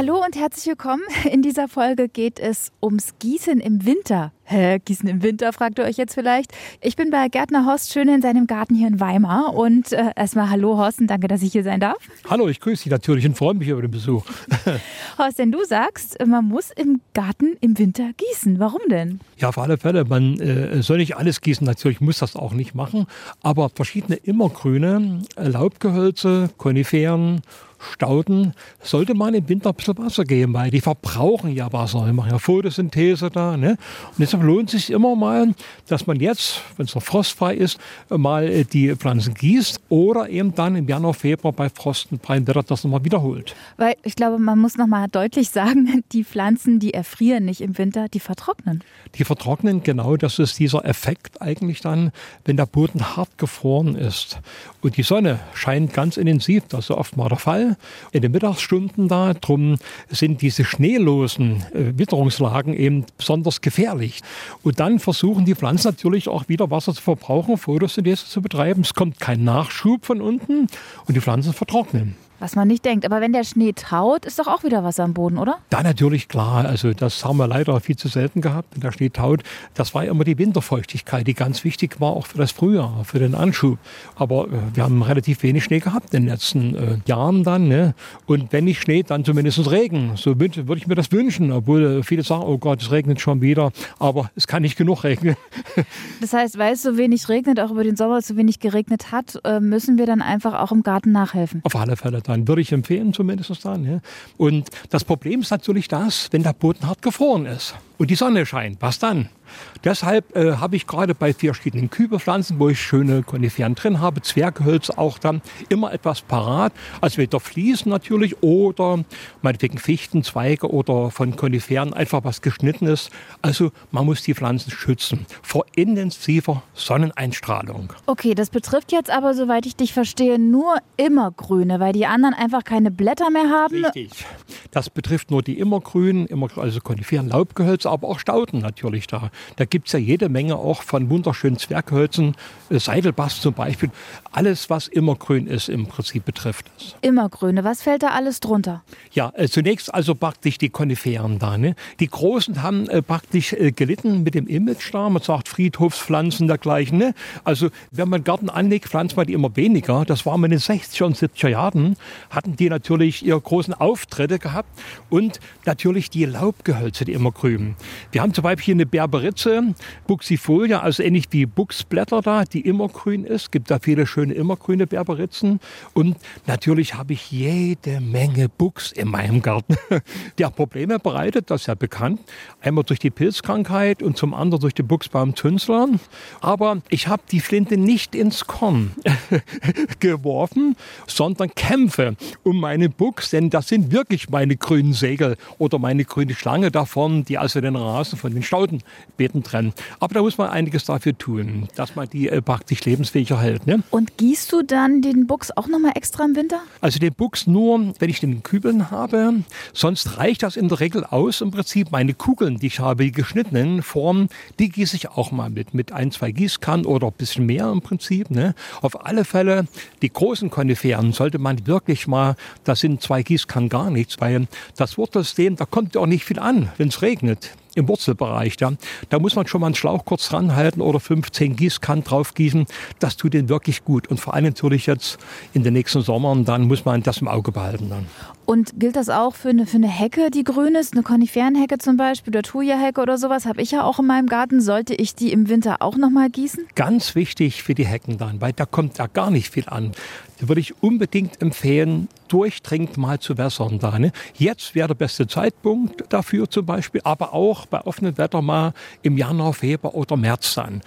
Hallo und herzlich willkommen. In dieser Folge geht es ums Gießen im Winter. Hä, Gießen im Winter, fragt ihr euch jetzt vielleicht. Ich bin bei Gärtner Horst Schön in seinem Garten hier in Weimar. Und äh, erstmal Hallo Horst und danke, dass ich hier sein darf. Hallo, ich grüße dich natürlich und freue mich über den Besuch. Horst, denn du sagst, man muss im Garten im Winter gießen. Warum denn? Ja, auf alle Fälle. Man äh, soll nicht alles gießen, natürlich muss das auch nicht machen. Aber verschiedene immergrüne Laubgehölze, Koniferen, Stauden sollte man im Winter ein bisschen Wasser geben, weil die verbrauchen ja Wasser. Die machen ja Photosynthese da. Ne? Und deshalb lohnt es sich immer mal, dass man jetzt, wenn es noch frostfrei ist, mal äh, die Pflanzen gießt oder eben dann im Januar, Februar bei Frost und freiem Wetter das nochmal wiederholt. Weil ich glaube, man muss nochmal deutlich sagen, die Pflanzen, die erfrieren nicht im Winter, die vertrocknen. Die vertrocknen, genau, das ist dieser Effekt eigentlich dann, wenn der Boden hart gefroren ist. Und die Sonne scheint ganz intensiv, das ist oft mal der Fall in den Mittagsstunden da. Drum sind diese schneelosen äh, Witterungslagen eben besonders gefährlich. Und dann versuchen die Pflanzen natürlich auch wieder Wasser zu verbrauchen, Photosynthese zu betreiben. Es kommt kein Nachschub von unten und die Pflanzen vertrocknen. Was man nicht denkt. Aber wenn der Schnee taut, ist doch auch wieder Wasser am Boden, oder? Da natürlich klar. Also das haben wir leider viel zu selten gehabt, wenn der Schnee taut. Das war immer die Winterfeuchtigkeit, die ganz wichtig war, auch für das Frühjahr, für den Anschub. Aber äh, wir haben relativ wenig Schnee gehabt in den letzten äh, Jahren dann. Ne? Und wenn nicht Schnee, dann zumindest Regen. So würde ich mir das wünschen. Obwohl viele sagen, oh Gott, es regnet schon wieder. Aber es kann nicht genug regnen. das heißt, weil es so wenig regnet, auch über den Sommer so wenig geregnet hat, äh, müssen wir dann einfach auch im Garten nachhelfen. Auf alle Fälle dann. Würde ich empfehlen zumindest dann. Ja. Und das Problem ist natürlich das, wenn der Boden hart gefroren ist und die Sonne scheint. Was dann? Deshalb äh, habe ich gerade bei verschiedenen Kübelpflanzen, wo ich schöne Koniferen drin habe, Zwerghölzer auch dann immer etwas parat. Also weder Fliesen natürlich oder meinetwegen Fichtenzweige oder von Koniferen einfach was geschnittenes. Also man muss die Pflanzen schützen vor intensiver Sonneneinstrahlung. Okay, das betrifft jetzt aber, soweit ich dich verstehe, nur immergrüne, weil die anderen einfach keine Blätter mehr haben. Richtig. Das betrifft nur die immergrünen, immer, also Koniferen, Laubgehölze, aber auch Stauden natürlich da. Da gibt es ja jede Menge auch von wunderschönen Zwerghölzen, äh, Seidelbast zum Beispiel. Alles, was immergrün ist, im Prinzip betrifft es. Immergrüne, was fällt da alles drunter? Ja, äh, zunächst also praktisch die Koniferen da. Ne? Die Großen haben äh, praktisch äh, gelitten mit dem Image da. Man sagt Friedhofspflanzen dergleichen. Ne? Also wenn man Garten anlegt, pflanzt man die immer weniger. Das war in den 60er und 70er Jahren. Hatten die natürlich ihre großen Auftritte gehabt. Und natürlich die Laubgehölze, die immergrün. Wir haben zum Beispiel hier eine Berberin Ritze, Buxifolia, also ähnlich wie Buchsblätter da, die immergrün ist. Gibt da viele schöne immergrüne Berberitzen. Und natürlich habe ich jede Menge Buchs in meinem Garten, der Probleme bereitet, das ist ja bekannt. Einmal durch die Pilzkrankheit und zum anderen durch den Buchsbaumzünsler. Aber ich habe die Flinte nicht ins Korn geworfen, sondern kämpfe um meine Buchs, denn das sind wirklich meine grünen Segel oder meine grüne Schlange davon, die also den Rasen von den Stauden Beeten trennen. Aber da muss man einiges dafür tun, dass man die äh, praktisch lebensfähiger hält. Ne? Und gießt du dann den Buchs auch nochmal extra im Winter? Also den Buchs nur, wenn ich den Kübeln habe. Sonst reicht das in der Regel aus. Im Prinzip meine Kugeln, die ich habe, die geschnittenen Formen, die gieße ich auch mal mit. Mit ein, zwei Gießkannen oder ein bisschen mehr im Prinzip. Ne? Auf alle Fälle, die großen Koniferen sollte man wirklich mal, da sind zwei Gießkannen gar nichts, weil das Wurzelsystem, da kommt ja auch nicht viel an, wenn es regnet im Wurzelbereich. Ja. Da muss man schon mal einen Schlauch kurz ranhalten oder 15 Gießkannen drauf gießen. Das tut den wirklich gut. Und vor allem natürlich jetzt in den nächsten Sommern, dann muss man das im Auge behalten. Dann. Und gilt das auch für eine, für eine Hecke, die grün ist? Eine Koniferenhecke zum Beispiel oder Thuja-Hecke oder sowas habe ich ja auch in meinem Garten. Sollte ich die im Winter auch noch mal gießen? Ganz wichtig für die Hecken dann, weil da kommt da gar nicht viel an. Da würde ich unbedingt empfehlen, durchdringend mal zu wässern. Da, ne? Jetzt wäre der beste Zeitpunkt dafür zum Beispiel, aber auch bei offenem Wetter mal im Januar, Februar oder März dann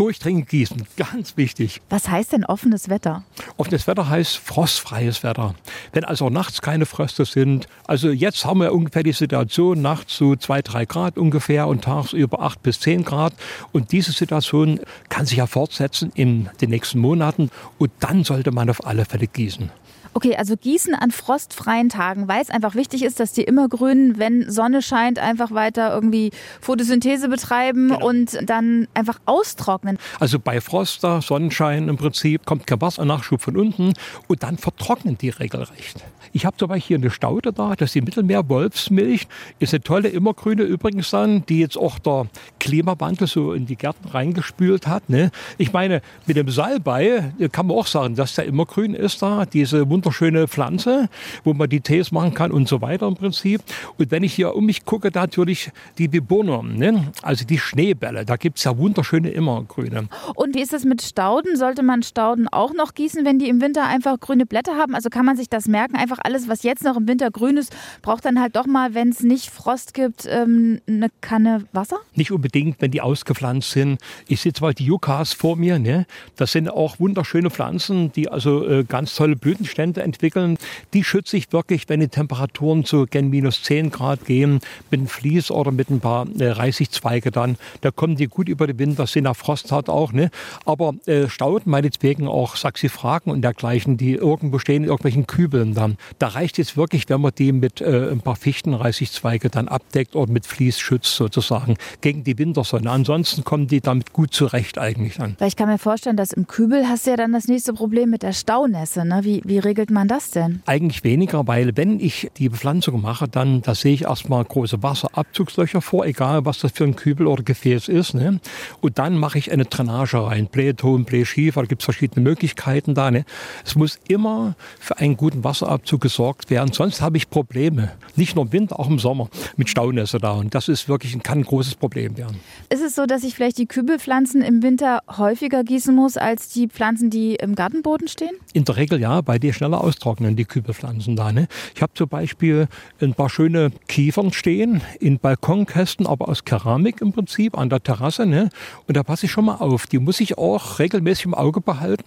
durchdringend gießen. Ganz wichtig. Was heißt denn offenes Wetter? Offenes Wetter heißt frostfreies Wetter. Wenn also nachts keine Fröste sind, also jetzt haben wir ungefähr die Situation, nachts so zwei, drei Grad ungefähr und tagsüber acht bis zehn Grad. Und diese Situation kann sich ja fortsetzen in den nächsten Monaten. Und dann sollte man auf alle Fälle gießen. Okay, also gießen an frostfreien Tagen, weil es einfach wichtig ist, dass die immer grün, wenn Sonne scheint, einfach weiter irgendwie Photosynthese betreiben genau. und dann einfach austrocknen. Also bei Frost, Sonnenschein im Prinzip, kommt kein Wassernachschub von unten und dann vertrocknen die regelrecht. Ich habe zum Beispiel hier eine Staude da, das ist die Mittelmeer-Wolfsmilch. Ist eine tolle Immergrüne übrigens dann, die jetzt auch der Klimawandel so in die Gärten reingespült hat. Ne? Ich meine, mit dem Salbei kann man auch sagen, dass der immergrün ist da, diese wunderschöne Pflanze, wo man die Tees machen kann und so weiter im Prinzip. Und wenn ich hier um mich gucke, da natürlich die Bewohner, ne? also die Schneebälle, da gibt es ja wunderschöne Immergrüne. Und wie ist das mit Stauden? Sollte man Stauden auch noch gießen, wenn die im Winter einfach grüne Blätter haben? Also kann man sich das merken? Einfach alles, was jetzt noch im Winter grün ist, braucht dann halt doch mal, wenn es nicht Frost gibt, ähm, eine Kanne Wasser? Nicht unbedingt, wenn die ausgepflanzt sind. Ich sehe zwar die Yuccas vor mir, ne? das sind auch wunderschöne Pflanzen, die also äh, ganz tolle Blütenstände entwickeln. Die schütze ich wirklich, wenn die Temperaturen zu gen minus 10 Grad gehen, mit einem Vlies oder mit ein paar äh, Reisigzweige dann. Da kommen die gut über den Winter, sind nach Frost hat auch. Ne? Aber äh, Stauden, meinetwegen auch Saxifragen und dergleichen, die irgendwo stehen in irgendwelchen Kübeln dann. Da reicht es wirklich, wenn man die mit äh, ein paar Fichtenreisigzweige dann abdeckt oder mit Vlies schützt sozusagen gegen die Wintersonne. Ansonsten kommen die damit gut zurecht eigentlich dann. Weil ich kann mir vorstellen, dass im Kübel hast du ja dann das nächste Problem mit der Staunässe. Ne? Wie, wie regelt man das denn? Eigentlich weniger, weil wenn ich die Bepflanzung mache, dann da sehe ich erstmal große Wasserabzugslöcher vor, egal was das für ein Kübel oder Gefäß ist. Ne? Und dann mache ich eine Drainage rein. Blähton, Blähschiefer, da gibt es verschiedene Möglichkeiten da. Ne? Es muss immer für einen guten Wasserabzug gesorgt werden, sonst habe ich Probleme. Nicht nur im Winter, auch im Sommer mit Staunässe da. Und das ist wirklich ein, kann ein großes Problem werden. Ist es so, dass ich vielleicht die Kübelpflanzen im Winter häufiger gießen muss als die Pflanzen, die im Gartenboden stehen? In der Regel ja, weil die schneller austrocknen, die Kübelpflanzen da. Ne? Ich habe zum Beispiel ein paar schöne Kiefern stehen in Balkonkästen, aber aus Keramik im Prinzip an der Terrasse. Ne? Und da passe ich schon mal auf. Die muss ich auch regelmäßig im Auge behalten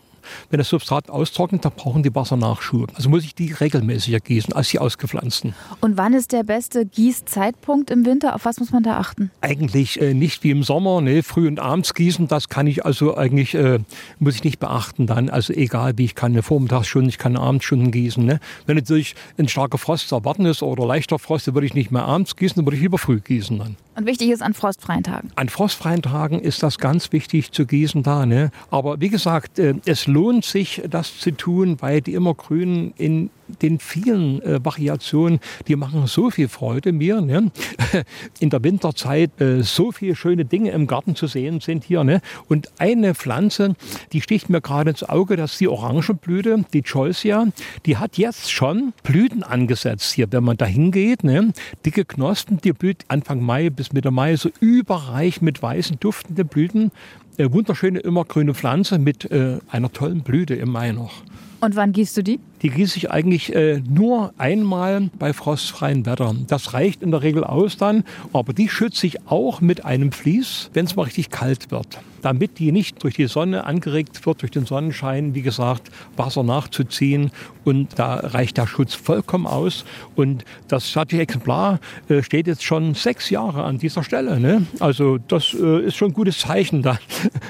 wenn das Substrat austrocknet, dann brauchen die Wassernachschub. Also muss ich die regelmäßiger gießen als die ausgepflanzten. Und wann ist der beste Gießzeitpunkt im Winter? Auf was muss man da achten? Eigentlich äh, nicht wie im Sommer, ne? früh und abends gießen. Das kann ich also eigentlich, äh, muss ich nicht beachten dann. Also egal wie, ich kann eine Vormittagsstunde, ich kann Abendstunden gießen. Ne? Wenn natürlich ein starker Frost zu erwarten ist oder leichter Frost, dann würde ich nicht mehr abends gießen, dann würde ich lieber früh gießen dann. Und wichtig ist an frostfreien Tagen? An frostfreien Tagen ist das ganz wichtig zu gießen da. Ne? Aber wie gesagt, äh, es lohnt sich, das zu tun, weil die Immergrünen in den vielen äh, Variationen, die machen so viel Freude mir. Ne? In der Winterzeit äh, so viele schöne Dinge im Garten zu sehen sind hier. Ne? Und eine Pflanze, die sticht mir gerade ins Auge, das ist die Orangenblüte, die Choisia. Die hat jetzt schon Blüten angesetzt hier, wenn man da hingeht. Ne? Dicke Knospen, die blüht Anfang Mai bis Mitte Mai so überreich mit weißen, duftenden Blüten. Äh, wunderschöne immergrüne Pflanze mit äh, einer tollen Blüte im Mai noch. Und wann gießt du die? Die gieße ich eigentlich äh, nur einmal bei frostfreiem Wetter. Das reicht in der Regel aus dann, aber die schütze ich auch mit einem Vlies, wenn es mal richtig kalt wird. Damit die nicht durch die Sonne angeregt wird, durch den Sonnenschein, wie gesagt, Wasser nachzuziehen. Und da reicht der Schutz vollkommen aus. Und das staatliche Exemplar äh, steht jetzt schon sechs Jahre an dieser Stelle. Ne? Also das äh, ist schon ein gutes Zeichen, da,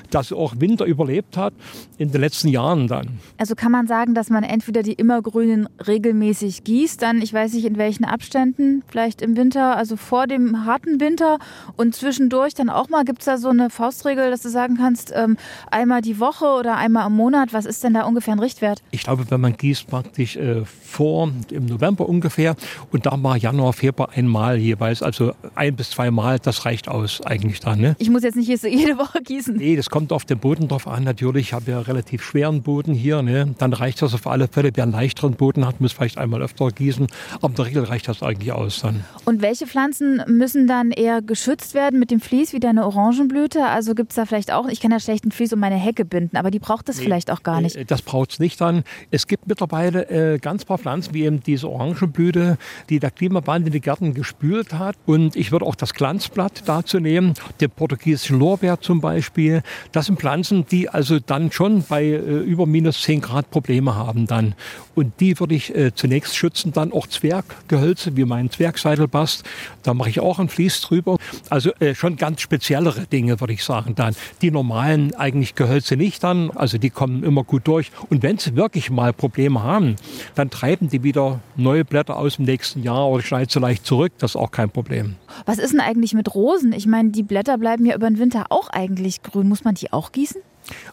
dass auch Winter überlebt hat in den letzten Jahren dann. Also kann man sagen, sagen, dass man entweder die immergrünen regelmäßig gießt, dann ich weiß nicht in welchen Abständen, vielleicht im Winter, also vor dem harten Winter und zwischendurch dann auch mal, gibt es da so eine Faustregel, dass du sagen kannst, ähm, einmal die Woche oder einmal im Monat, was ist denn da ungefähr ein Richtwert? Ich glaube, wenn man gießt praktisch äh, vor im November ungefähr und da mal Januar, Februar einmal jeweils, also ein bis zwei Mal, das reicht aus eigentlich dann. Ne? Ich muss jetzt nicht jede Woche gießen. Nee, das kommt auf den Boden drauf an natürlich. Ich habe ja relativ schweren Boden hier, ne? dann reicht reicht das auf alle Fälle. Wer einen leichteren Boden hat, muss vielleicht einmal öfter gießen. Aber in der Regel reicht das eigentlich aus dann. Und welche Pflanzen müssen dann eher geschützt werden mit dem Vlies, wie deine Orangenblüte? Also gibt es da vielleicht auch, ich kann ja schlecht einen Vlies um meine Hecke binden, aber die braucht es nee, vielleicht auch gar nicht. Äh, das braucht es nicht dann. Es gibt mittlerweile äh, ganz paar Pflanzen, wie eben diese Orangenblüte, die der Klimawandel in die Gärten gespült hat. Und ich würde auch das Glanzblatt dazu nehmen, den portugiesischen Lorbeer zum Beispiel. Das sind Pflanzen, die also dann schon bei äh, über minus 10 Grad Probleme Probleme haben dann. Und die würde ich äh, zunächst schützen, dann auch Zwerggehölze, wie mein Zwergseidelbast. Da mache ich auch ein Vlies drüber. Also äh, schon ganz speziellere Dinge, würde ich sagen dann. Die normalen eigentlich Gehölze nicht dann, also die kommen immer gut durch. Und wenn sie wirklich mal Probleme haben, dann treiben die wieder neue Blätter aus dem nächsten Jahr oder schneiden sie leicht zurück. Das ist auch kein Problem. Was ist denn eigentlich mit Rosen? Ich meine, die Blätter bleiben ja über den Winter auch eigentlich grün. Muss man die auch gießen?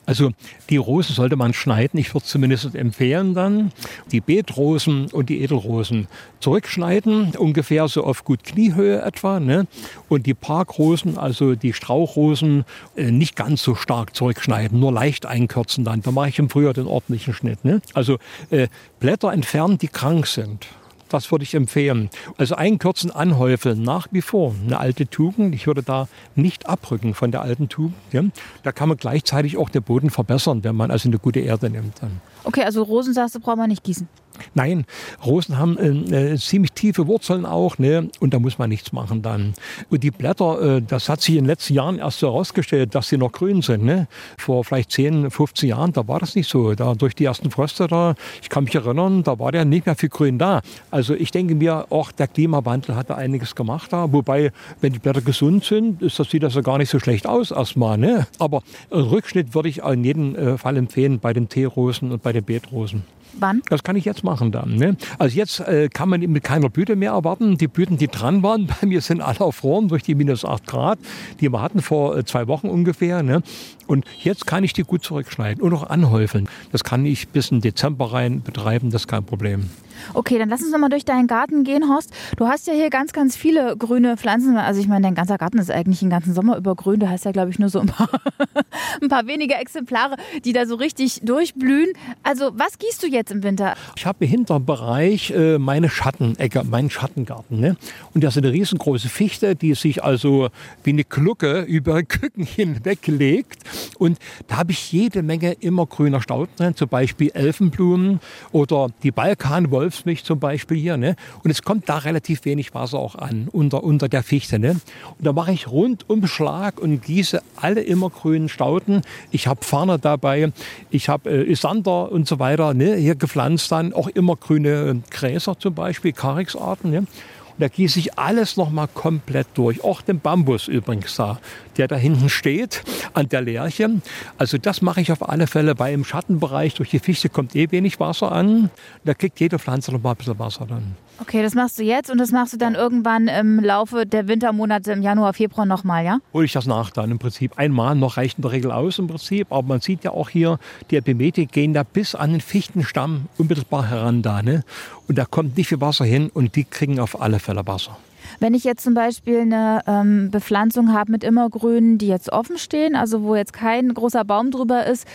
Also die Rosen sollte man schneiden. Ich würde zumindest empfehlen dann, die Beetrosen und die Edelrosen zurückschneiden, ungefähr so auf gut Kniehöhe etwa. Ne? Und die Parkrosen, also die Strauchrosen, äh, nicht ganz so stark zurückschneiden, nur leicht einkürzen dann. Da mache ich im Frühjahr den ordentlichen Schnitt. Ne? Also äh, Blätter entfernen, die krank sind. Das würde ich empfehlen. Also einkürzen, anhäufeln, nach wie vor eine alte Tugend. Ich würde da nicht abrücken von der alten Tugend. Ja. Da kann man gleichzeitig auch den Boden verbessern, wenn man also eine gute Erde nimmt. Okay, also Rosen sagst du, braucht man nicht gießen. Nein, Rosen haben äh, äh, ziemlich tiefe Wurzeln auch, ne? Und da muss man nichts machen dann. Und die Blätter, äh, das hat sich in den letzten Jahren erst so herausgestellt, dass sie noch grün sind. Ne? Vor vielleicht 10, 15 Jahren, da war das nicht so. Da durch die ersten Fröste da, ich kann mich erinnern, da war ja nicht mehr viel Grün da. Also ich denke mir, auch der Klimawandel hat da einiges gemacht da. Wobei, wenn die Blätter gesund sind, ist das, sieht das ja gar nicht so schlecht aus erstmal. Ne? Aber Rückschnitt würde ich in jedem äh, Fall empfehlen bei den Teerosen und bei den Beetrosen. Wann? Das kann ich jetzt machen dann. Ne? Also jetzt äh, kann man mit keiner Blüte mehr erwarten. Die Blüten, die dran waren, bei mir sind alle erfroren durch die minus 8 Grad, die wir hatten vor äh, zwei Wochen ungefähr. Ne? Und jetzt kann ich die gut zurückschneiden und auch anhäufeln. Das kann ich bis in Dezember rein betreiben, das ist kein Problem. Okay, dann lass uns nochmal durch deinen Garten gehen, Horst. Du hast ja hier ganz, ganz viele grüne Pflanzen. Also ich meine, dein ganzer Garten ist eigentlich den ganzen Sommer über grün. Du hast ja, glaube ich, nur so ein paar, ein paar wenige Exemplare, die da so richtig durchblühen. Also was gießt du jetzt im Winter? Ich habe im Hinterbereich äh, meine Schattenecke, meinen Schattengarten. Ne? Und das ist eine riesengroße Fichte, die sich also wie eine Glucke über Küken hinweglegt. Und da habe ich jede Menge immer grüner Stauden drin, zum Beispiel Elfenblumen oder die Balkanwolf Wolfsmilch zum Beispiel hier. Ne? Und es kommt da relativ wenig Wasser auch an, unter, unter der Fichte. Ne? Und da mache ich Rundumschlag und gieße alle immergrünen Stauden. Ich habe Farne dabei, ich habe äh, Isander und so weiter ne? Hier gepflanzt dann, auch immergrüne Gräser zum Beispiel, Karixarten. Ne? da gieße ich alles nochmal komplett durch. Auch den Bambus übrigens da, der da hinten steht an der Lerche. Also das mache ich auf alle Fälle, weil im Schattenbereich durch die Fichte kommt eh wenig Wasser an. Da kriegt jede Pflanze nochmal ein bisschen Wasser dann. Okay, das machst du jetzt und das machst du dann irgendwann im Laufe der Wintermonate im Januar, Februar nochmal, ja? Hole ich das nach dann im Prinzip. Einmal noch reicht in der Regel aus im Prinzip. Aber man sieht ja auch hier, die Epimetik gehen da bis an den Fichtenstamm unmittelbar heran da. Ne? Und da kommt nicht viel Wasser hin und die kriegen auf alle Fälle Wasser. Wenn ich jetzt zum Beispiel eine ähm, Bepflanzung habe mit Immergrünen, die jetzt offen stehen, also wo jetzt kein großer Baum drüber ist,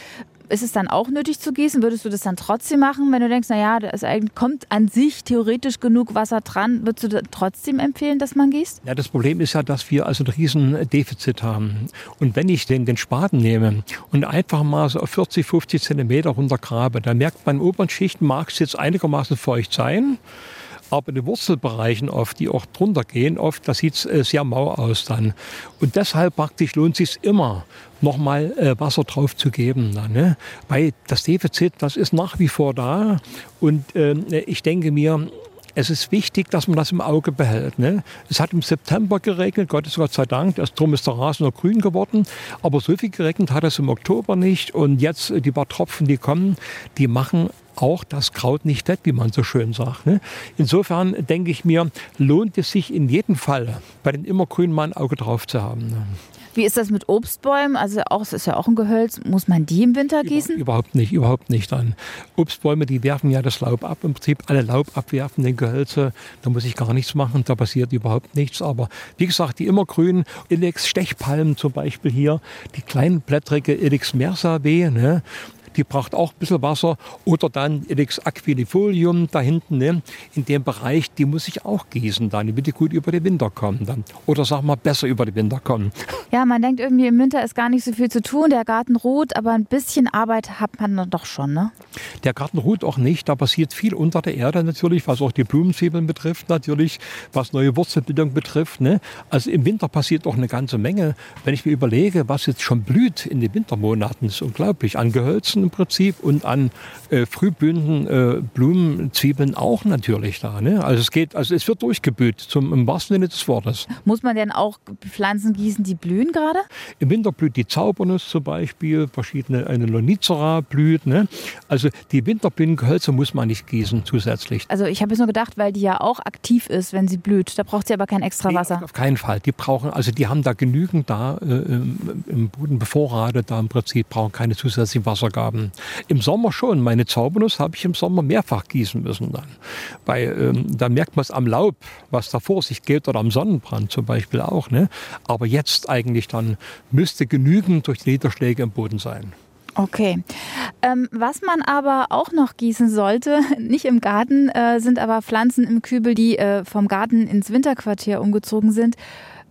ist es dann auch nötig zu gießen? Würdest du das dann trotzdem machen, wenn du denkst, naja, da kommt an sich theoretisch genug Wasser dran? Würdest du trotzdem empfehlen, dass man gießt? Ja, das Problem ist ja, dass wir also ein riesen Defizit haben. Und wenn ich den, den Spaten nehme und einfach mal so auf 40, 50 Zentimeter runtergrabe, dann merkt man, oberen Schichten mag es jetzt einigermaßen feucht sein. Aber in den Wurzelbereichen oft, die auch drunter gehen, oft, das sieht äh, sehr mau aus dann. Und deshalb praktisch lohnt es sich immer, nochmal äh, Wasser drauf zu geben. Dann, ne? Weil das Defizit, das ist nach wie vor da. Und äh, ich denke mir, es ist wichtig, dass man das im Auge behält. Ne? Es hat im September geregnet, Gott ist Gott sei Dank, darum ist der Rasen noch grün geworden. Aber so viel geregnet hat es im Oktober nicht. Und jetzt die paar Tropfen, die kommen, die machen auch das Kraut nicht fett, wie man so schön sagt. Ne? Insofern denke ich mir, lohnt es sich in jedem Fall, bei den Immergrünen mal ein Auge drauf zu haben. Ne? Wie ist das mit Obstbäumen? Also auch, es ist ja auch ein Gehölz. Muss man die im Winter gießen? Überhaupt nicht, überhaupt nicht. Dann Obstbäume, die werfen ja das Laub ab. Im Prinzip alle Laub abwerfen, den Gehölze. Da muss ich gar nichts machen. Da passiert überhaupt nichts. Aber wie gesagt, die immergrünen Ilex Stechpalmen zum Beispiel hier, die kleinen blättrige Ilex mersae, ne? Die braucht auch ein bisschen Wasser. Oder dann Ilex aquilifolium da hinten, ne? in dem Bereich, die muss ich auch gießen, dann, damit die gut über den Winter kommen. Dann. Oder sag mal, besser über den Winter kommen. Ja, man denkt irgendwie, im Winter ist gar nicht so viel zu tun, der Garten ruht, aber ein bisschen Arbeit hat man dann doch schon, ne? Der Garten ruht auch nicht, da passiert viel unter der Erde natürlich, was auch die Blumenzwiebeln betrifft natürlich, was neue Wurzelbildung betrifft. Ne? Also im Winter passiert auch eine ganze Menge. Wenn ich mir überlege, was jetzt schon blüht in den Wintermonaten, ist unglaublich. An Gehölzen im Prinzip und an äh, frühblühenden äh, Blumenzwiebeln auch natürlich da. Ne? Also es geht, also es wird durchgeblüht, zum im wahrsten Sinne des Wortes. Muss man denn auch Pflanzen gießen, die blühen gerade? Im Winter blüht die Zaubernuss zum Beispiel, verschiedene, eine Lonicera blüht. Ne? Also die Winterblühengehölze muss man nicht gießen zusätzlich. Also ich habe jetzt nur gedacht, weil die ja auch aktiv ist, wenn sie blüht. Da braucht sie aber kein extra Wasser. Nee, auf keinen Fall. Die brauchen, also die haben da genügend da äh, im Boden bevorratet, da im Prinzip brauchen keine zusätzlichen Wassergaben. Im Sommer schon. Meine Zaubernuss habe ich im Sommer mehrfach gießen müssen dann. Weil ähm, da merkt man es am Laub, was da vor sich geht oder am Sonnenbrand zum Beispiel auch. Ne? Aber jetzt eigentlich dann müsste genügend durch die Niederschläge im Boden sein. Okay. Ähm, was man aber auch noch gießen sollte, nicht im Garten, äh, sind aber Pflanzen im Kübel, die äh, vom Garten ins Winterquartier umgezogen sind.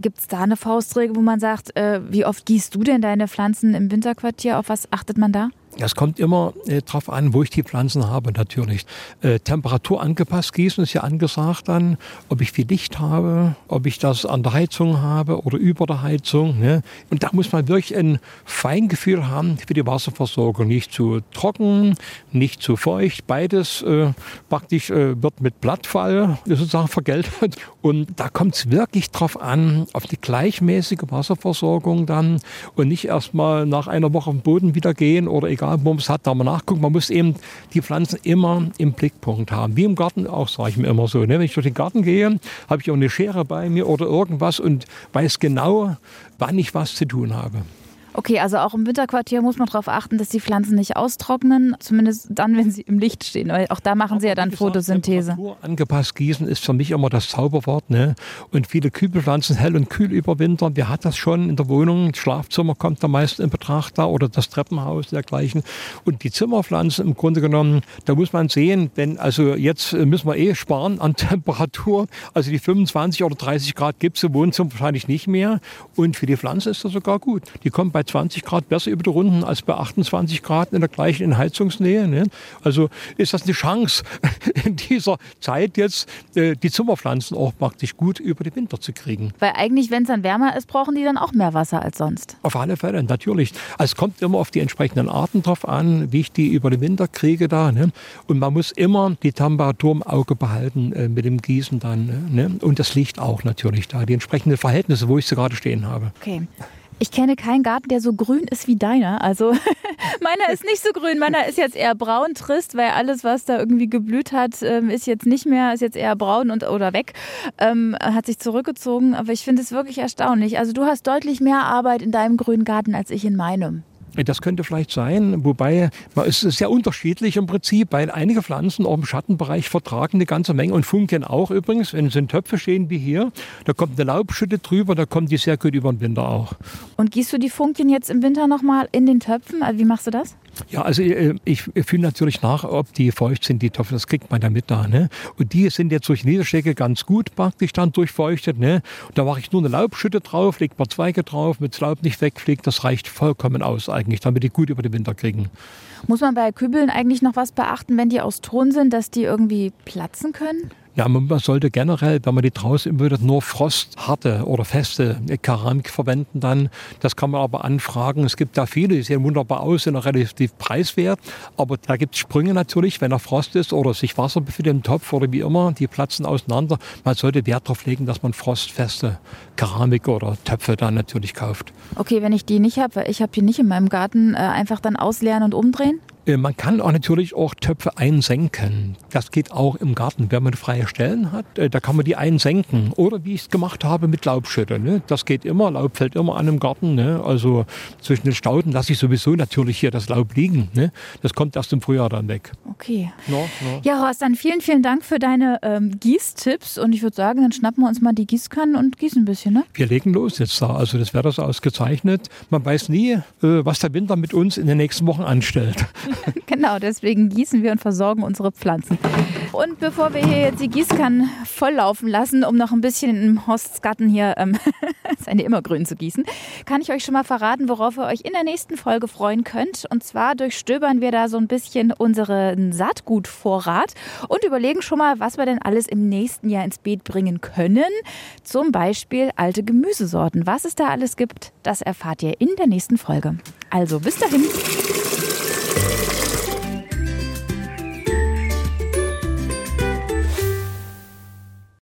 Gibt es da eine Faustregel, wo man sagt, äh, wie oft gießt du denn deine Pflanzen im Winterquartier? Auf was achtet man da? Es kommt immer äh, darauf an, wo ich die Pflanzen habe natürlich. Äh, Temperatur angepasst gießen ist ja angesagt dann, ob ich viel Licht habe, ob ich das an der Heizung habe oder über der Heizung. Ne? Und da muss man wirklich ein Feingefühl haben für die Wasserversorgung. Nicht zu trocken, nicht zu feucht. Beides äh, praktisch äh, wird mit Blattfall sozusagen vergeltet. Und da kommt es wirklich drauf an, auf die gleichmäßige Wasserversorgung dann und nicht erst mal nach einer Woche auf den Boden wieder gehen oder egal es hat, da mal nachgucken. Man muss eben die Pflanzen immer im Blickpunkt haben. Wie im Garten auch, sage ich mir immer so. Ne? Wenn ich durch den Garten gehe, habe ich auch eine Schere bei mir oder irgendwas und weiß genau, wann ich was zu tun habe. Okay, also auch im Winterquartier muss man darauf achten, dass die Pflanzen nicht austrocknen, zumindest dann, wenn sie im Licht stehen. Weil auch da machen sie ja dann gesagt, Photosynthese. Angepasst gießen ist für mich immer das Zauberwort. Ne? Und viele Kübelpflanzen hell und kühl überwintern. Wer hat das schon in der Wohnung? Das Schlafzimmer kommt da meist in Betracht da oder das Treppenhaus dergleichen. Und die Zimmerpflanzen im Grunde genommen, da muss man sehen, wenn, also jetzt müssen wir eh sparen an Temperatur. Also die 25 oder 30 Grad gibt es im Wohnzimmer wahrscheinlich nicht mehr. Und für die Pflanze ist das sogar gut. Die kommt bei 20 Grad besser über die Runden als bei 28 Grad in der gleichen Heizungsnähe. Ne? Also ist das eine Chance, in dieser Zeit jetzt äh, die Zimmerpflanzen auch praktisch gut über den Winter zu kriegen. Weil eigentlich, wenn es dann wärmer ist, brauchen die dann auch mehr Wasser als sonst. Auf alle Fälle, natürlich. Also es kommt immer auf die entsprechenden Arten drauf an, wie ich die über den Winter kriege da. Ne? Und man muss immer die Temperatur im Auge behalten äh, mit dem Gießen dann. Ne? Und das Licht auch natürlich da, die entsprechenden Verhältnisse, wo ich sie gerade stehen habe. Okay. Ich kenne keinen Garten, der so grün ist wie deiner. Also meiner ist nicht so grün, meiner ist jetzt eher braun trist, weil alles, was da irgendwie geblüht hat, ähm, ist jetzt nicht mehr, ist jetzt eher braun und oder weg, ähm, hat sich zurückgezogen. Aber ich finde es wirklich erstaunlich. Also du hast deutlich mehr Arbeit in deinem grünen Garten als ich in meinem. Das könnte vielleicht sein, wobei es ist sehr unterschiedlich im Prinzip, weil einige Pflanzen auch im Schattenbereich vertragen eine ganze Menge und Funken auch übrigens. Wenn sie in Töpfe stehen wie hier, da kommt eine Laubschütte drüber, da kommen die sehr gut über den Winter auch. Und gießt du die Funken jetzt im Winter nochmal in den Töpfen? Also wie machst du das? Ja, also äh, ich, ich fühle natürlich nach, ob die feucht sind, die Töpfe, das kriegt man ja mit da. Ne? Und die sind jetzt durch Niederschläge ganz gut praktisch dann durchfeuchtet. Ne? Und da mache ich nur eine Laubschütte drauf, lege ein paar Zweige drauf, mit das Laub nicht wegfliegt, das reicht vollkommen aus eigentlich, damit die gut über den Winter kriegen. Muss man bei Kübeln eigentlich noch was beachten, wenn die aus Ton sind, dass die irgendwie platzen können? Ja, man sollte generell, wenn man die draußen würde, nur frostharte oder feste Keramik verwenden dann. Das kann man aber anfragen. Es gibt da viele, die sehen wunderbar aus, sind auch relativ preiswert. Aber da gibt es Sprünge natürlich, wenn er Frost ist oder sich Wasser befindet im Topf oder wie immer, die platzen auseinander. Man sollte Wert darauf legen, dass man frostfeste Keramik oder Töpfe dann natürlich kauft. Okay, wenn ich die nicht habe, ich habe die nicht in meinem Garten, äh, einfach dann ausleeren und umdrehen? Äh, man kann auch natürlich auch Töpfe einsenken. Das geht auch im Garten, wenn man freie Stellen hat. Äh, da kann man die einsenken. Oder wie ich es gemacht habe mit Laubschütte. Ne? Das geht immer. Laub fällt immer an im Garten. Ne? Also zwischen den Stauden lasse ich sowieso natürlich hier das Laub liegen. Ne? Das kommt erst im Frühjahr dann weg. Okay. No, no. Ja, Horst, dann vielen, vielen Dank für deine ähm, Gießtipps. Und ich würde sagen, dann schnappen wir uns mal die Gießkannen und gießen ein bisschen. Ne? Wir legen los jetzt da. Also das wäre das ausgezeichnet. Man weiß nie, äh, was der Winter mit uns in den nächsten Wochen anstellt. genau, deswegen gießen wir und versorgen unsere Pflanzen. Und bevor wir hier jetzt die Gießkannen volllaufen lassen, um noch ein bisschen im Hostgarten hier ähm, seine Immergrün zu gießen, kann ich euch schon mal verraten, worauf ihr euch in der nächsten Folge freuen könnt. Und zwar durchstöbern wir da so ein bisschen unseren Saatgutvorrat und überlegen schon mal, was wir denn alles im nächsten Jahr ins Beet bringen können. Zum Beispiel alte Gemüsesorten. Was es da alles gibt, das erfahrt ihr in der nächsten Folge. Also bis dahin.